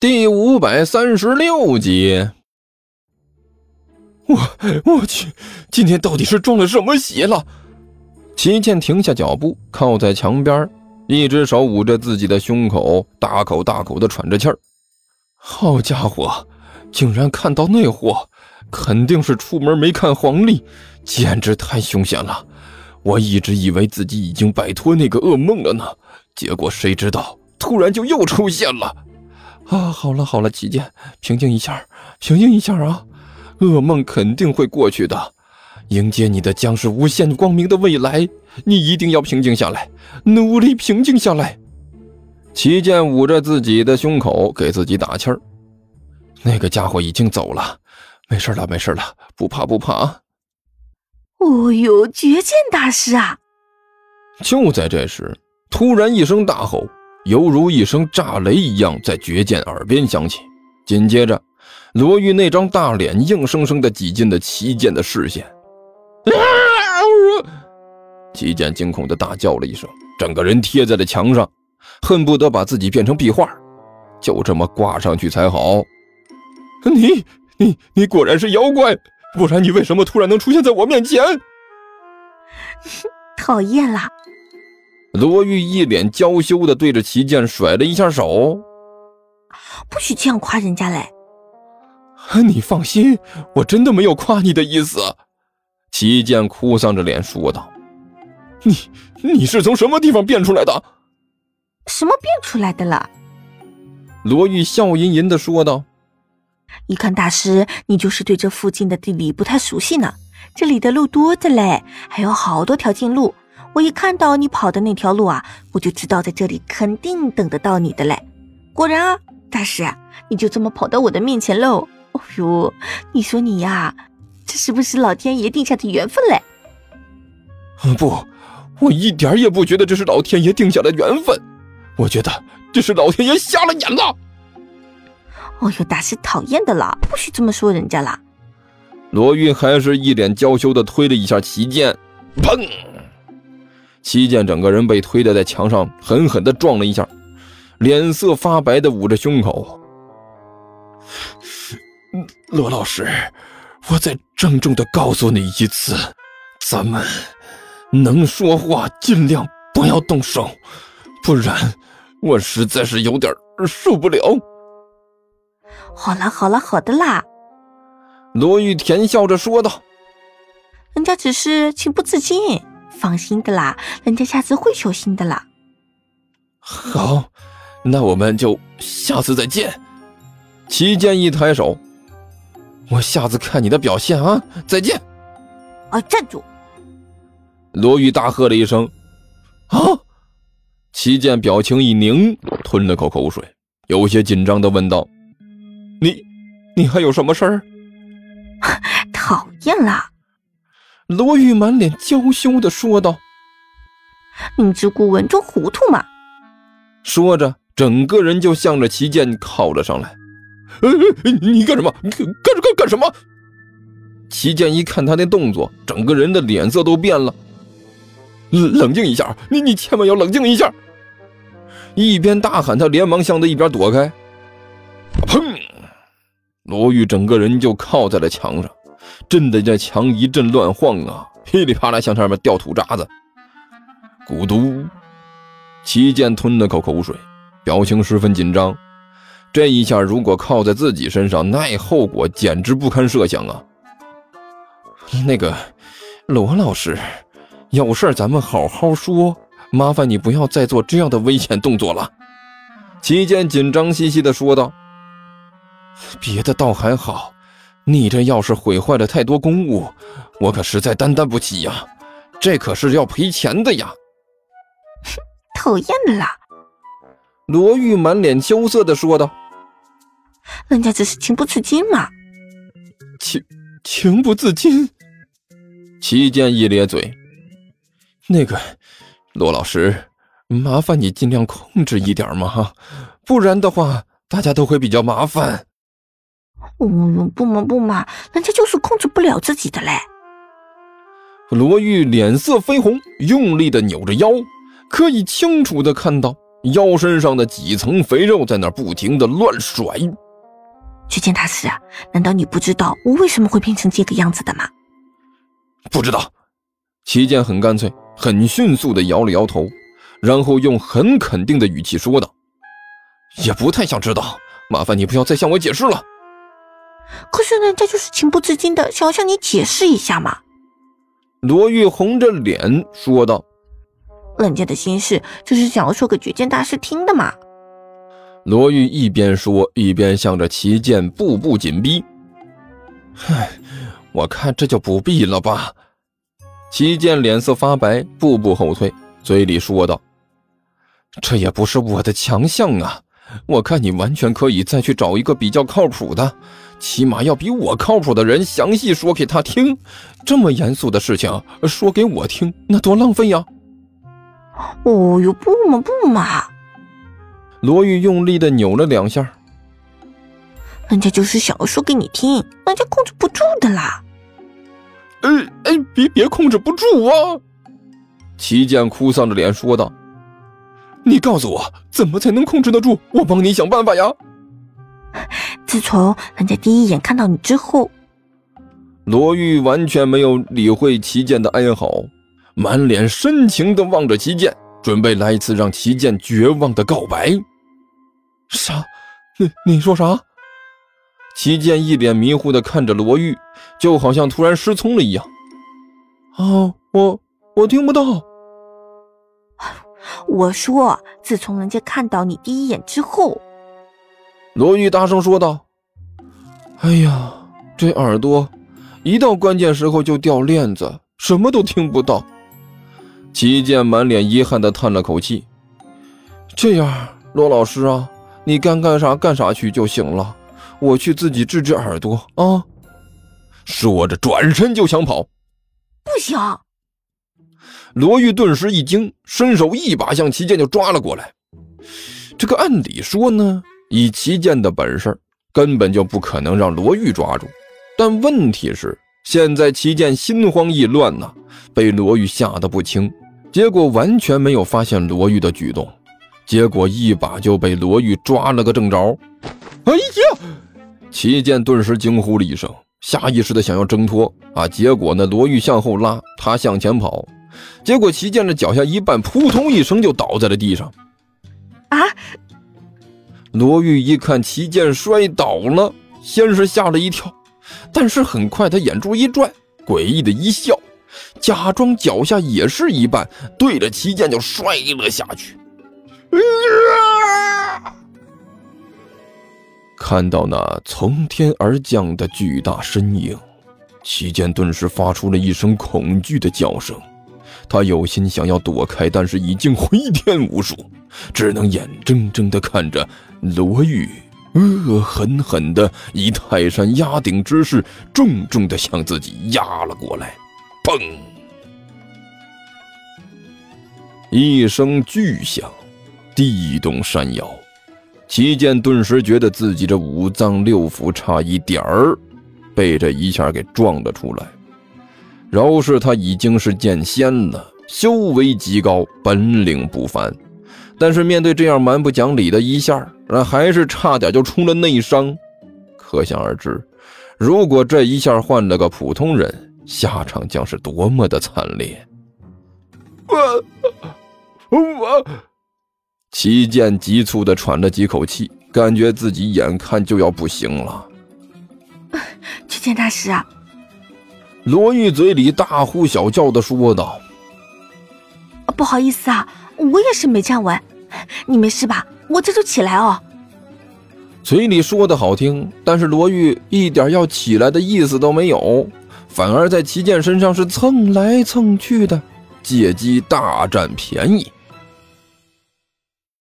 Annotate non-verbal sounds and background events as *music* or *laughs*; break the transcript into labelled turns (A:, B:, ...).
A: 第五百三十六集。
B: 我我去，今天到底是中了什么邪了？
A: 齐健停下脚步，靠在墙边，一只手捂着自己的胸口，大口大口的喘着气儿。
B: 好家伙，竟然看到那货，肯定是出门没看黄历，简直太凶险了。我一直以为自己已经摆脱那个噩梦了呢，结果谁知道突然就又出现了。啊，好了好了，齐剑，平静一下，平静一下啊！噩梦肯定会过去的，迎接你的将是无限光明的未来。你一定要平静下来，努力平静下来。
A: 齐剑捂着自己的胸口，给自己打气儿。
B: 那个家伙已经走了，没事了，没事了，不怕不怕啊。
C: 哦呦，绝剑大师啊！
A: 就在这时，突然一声大吼。犹如一声炸雷一样在绝剑耳边响起，紧接着，罗玉那张大脸硬生生的挤进了齐剑的视线。啊齐剑惊恐的大叫了一声，整个人贴在了墙上，恨不得把自己变成壁画，就这么挂上去才好。
B: 你你你果然是妖怪，不然你为什么突然能出现在我面前？*laughs*
C: 讨厌啦！
A: 罗玉一脸娇羞的对着齐剑甩了一下手，
C: 不许这样夸人家嘞！
B: 你放心，我真的没有夸你的意思。
A: 齐剑哭丧着脸说道：“
B: 你你是从什么地方变出来的？
C: 什么变出来的了？”
A: 罗玉笑吟吟的说道：“
C: 一看大师，你就是对这附近的地理不太熟悉呢。这里的路多着嘞，还有好多条近路。”我一看到你跑的那条路啊，我就知道在这里肯定等得到你的嘞。果然啊，大师，你就这么跑到我的面前喽。哦呦，你说你呀，这是不是老天爷定下的缘分嘞？
B: 不，我一点也不觉得这是老天爷定下的缘分，我觉得这是老天爷瞎了眼了。
C: 哦呦，大师讨厌的了，不许这么说人家啦。
A: 罗玉还是一脸娇羞的推了一下旗剑，砰！齐剑整个人被推的在墙上狠狠的撞了一下，脸色发白的捂着胸口。
B: 罗老师，我再郑重的告诉你一次，咱们能说话尽量不要动手，不然我实在是有点受不了。
C: 好了好了好的啦，
A: 罗玉田笑着说道：“
C: 人家只是情不自禁。”放心的啦，人家下次会小心的啦。
B: 好，那我们就下次再见。
A: 齐剑一抬手，
B: 我下次看你的表现啊！再见。
C: 啊，站住！
A: 罗玉大喝了一声。
B: 啊！
A: 齐剑表情一凝，吞了口口水，有些紧张的问道：“
B: 你，你还有什么事儿？” *laughs*
C: 讨厌了。
B: 罗玉满脸娇羞的说道：“
C: 明知故问，装糊涂嘛！”
A: 说着，整个人就向着齐剑靠了上来。
B: “呃，你干什么？干干干什么？”
A: 齐剑一看他那动作，整个人的脸色都变了。
B: “冷静一下，你你千万要冷静一下！”
A: 一边大喊，他连忙向他一边躲开。砰！罗玉整个人就靠在了墙上。震得这墙一阵乱晃啊，噼里啪啦向上面掉土渣子。咕嘟，齐剑吞了口口水，表情十分紧张。这一下如果靠在自己身上，那后果简直不堪设想啊！
B: 那个罗老师，有事咱们好好说，麻烦你不要再做这样的危险动作了。
A: 齐剑紧张兮兮地说道：“
B: 别的倒还好。”你这要是毁坏了太多公物，我可实在担当不起呀！这可是要赔钱的呀！
C: 哼，讨厌的啦！
A: 罗玉满脸羞涩的说道：“
C: 人家只是情不自禁嘛。”
B: 情情不自禁？
A: 齐剑一咧嘴：“
B: 那个罗老师，麻烦你尽量控制一点嘛哈，不然的话，大家都会比较麻烦。”
C: 嗯，不嘛不嘛，人家就是控制不了自己的嘞。
A: 罗玉脸色绯红，用力的扭着腰，可以清楚的看到腰身上的几层肥肉在那不停的乱甩。
C: 巨剑大师，难道你不知道我为什么会变成这个样子的吗？
A: 不知道。齐剑很干脆、很迅速的摇了摇头，然后用很肯定的语气说道：“也不太想知道，麻烦你不要再向我解释了。”
C: 可是人家就是情不自禁的想要向你解释一下嘛。
A: 罗玉红着脸说道：“
C: 人家的心事就是想要说给绝剑大师听的嘛。”
A: 罗玉一边说，一边向着齐剑步步紧逼。
B: 唉，我看这就不必了吧。
A: 齐剑脸色发白，步步后退，嘴里说道：“
B: 这也不是我的强项啊。我看你完全可以再去找一个比较靠谱的，起码要比我靠谱的人详细说给他听。这么严肃的事情说给我听，那多浪费呀！”
C: 哦哟，不嘛不嘛。
A: 罗玉用力的扭了两下，
C: 人家就是想要说给你听，人家控制不住的啦。
A: 哎哎，别别控制不住啊！齐健哭丧着脸说道：“
B: 你告诉我，怎么才能控制得住？我帮你想办法呀！” *laughs*
C: 自从人家第一眼看到你之后，
A: 罗玉完全没有理会齐剑的哀嚎，满脸深情的望着齐剑，准备来一次让齐剑绝望的告白。
B: 啥？你你说啥？
A: 齐剑一脸迷糊的看着罗玉，就好像突然失聪了一样。
B: 啊，我我听不到。
C: 我说，自从人家看到你第一眼之后，
A: 罗玉大声说道：“
B: 哎呀，这耳朵，一到关键时候就掉链子，什么都听不到。”
A: 齐剑满脸遗憾的叹了口气：“
B: 这样，罗老师啊。”你该干啥干啥去就行了，我去自己治治耳朵啊！
A: 说着转身就想跑，
C: 不行！
A: 罗玉顿时一惊，伸手一把向齐剑就抓了过来。这个按理说呢，以齐剑的本事，根本就不可能让罗玉抓住。但问题是，现在齐剑心慌意乱呐，被罗玉吓得不轻，结果完全没有发现罗玉的举动。结果一把就被罗玉抓了个正着，
B: 哎呀！
A: 齐剑顿时惊呼了一声，下意识的想要挣脱啊！结果呢，罗玉向后拉，他向前跑，结果齐剑的脚下一绊，扑通一声就倒在了地上。
C: 啊！
A: 罗玉一看齐剑摔倒了，先是吓了一跳，但是很快他眼珠一转，诡异的一笑，假装脚下也是一绊，对着齐剑就摔了下去。看到那从天而降的巨大身影，齐剑顿时发出了一声恐惧的叫声。他有心想要躲开，但是已经回天无术，只能眼睁睁地看着罗玉恶狠狠地以泰山压顶之势，重重地向自己压了过来。砰！一声巨响。地动山摇，齐剑顿时觉得自己这五脏六腑差一点儿被这一下给撞了出来。饶是他已经是剑仙了，修为极高，本领不凡，但是面对这样蛮不讲理的一下，那还是差点就出了内伤。可想而知，如果这一下换了个普通人，下场将是多么的惨烈。
B: 我，我。
A: 齐剑急促的喘了几口气，感觉自己眼看就要不行了。
C: 齐剑大师啊！
A: 罗玉嘴里大呼小叫的说道：“
C: 不好意思啊，我也是没站稳。你没事吧？我这就起来哦。”
A: 嘴里说的好听，但是罗玉一点要起来的意思都没有，反而在齐健身上是蹭来蹭去的，借机大占便宜。